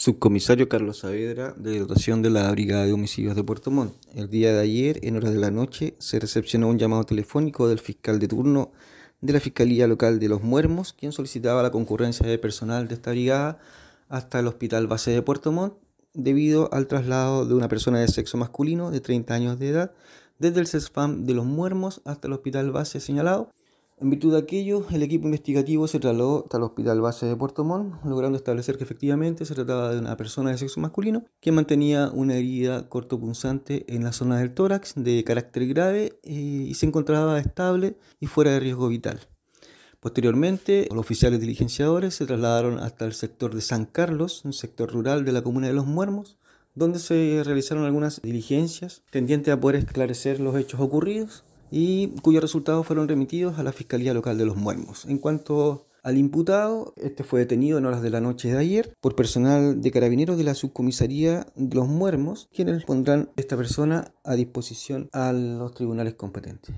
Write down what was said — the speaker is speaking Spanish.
Subcomisario Carlos Saavedra, de dotación de la Brigada de Homicidios de Puerto Montt. El día de ayer, en horas de la noche, se recepcionó un llamado telefónico del fiscal de turno de la Fiscalía Local de Los Muermos, quien solicitaba la concurrencia de personal de esta brigada hasta el Hospital Base de Puerto Montt debido al traslado de una persona de sexo masculino de 30 años de edad desde el CESFAM de Los Muermos hasta el Hospital Base señalado en virtud de aquello, el equipo investigativo se trasladó el Hospital Base de Puerto Montt, logrando establecer que efectivamente se trataba de una persona de sexo masculino que mantenía una herida cortopunzante en la zona del tórax de carácter grave eh, y se encontraba estable y fuera de riesgo vital. Posteriormente, los oficiales diligenciadores se trasladaron hasta el sector de San Carlos, un sector rural de la comuna de Los Muermos, donde se realizaron algunas diligencias tendientes a poder esclarecer los hechos ocurridos y cuyos resultados fueron remitidos a la Fiscalía Local de los Muermos. En cuanto al imputado, este fue detenido en horas de la noche de ayer por personal de carabineros de la subcomisaría de los Muermos, quienes pondrán esta persona a disposición a los tribunales competentes.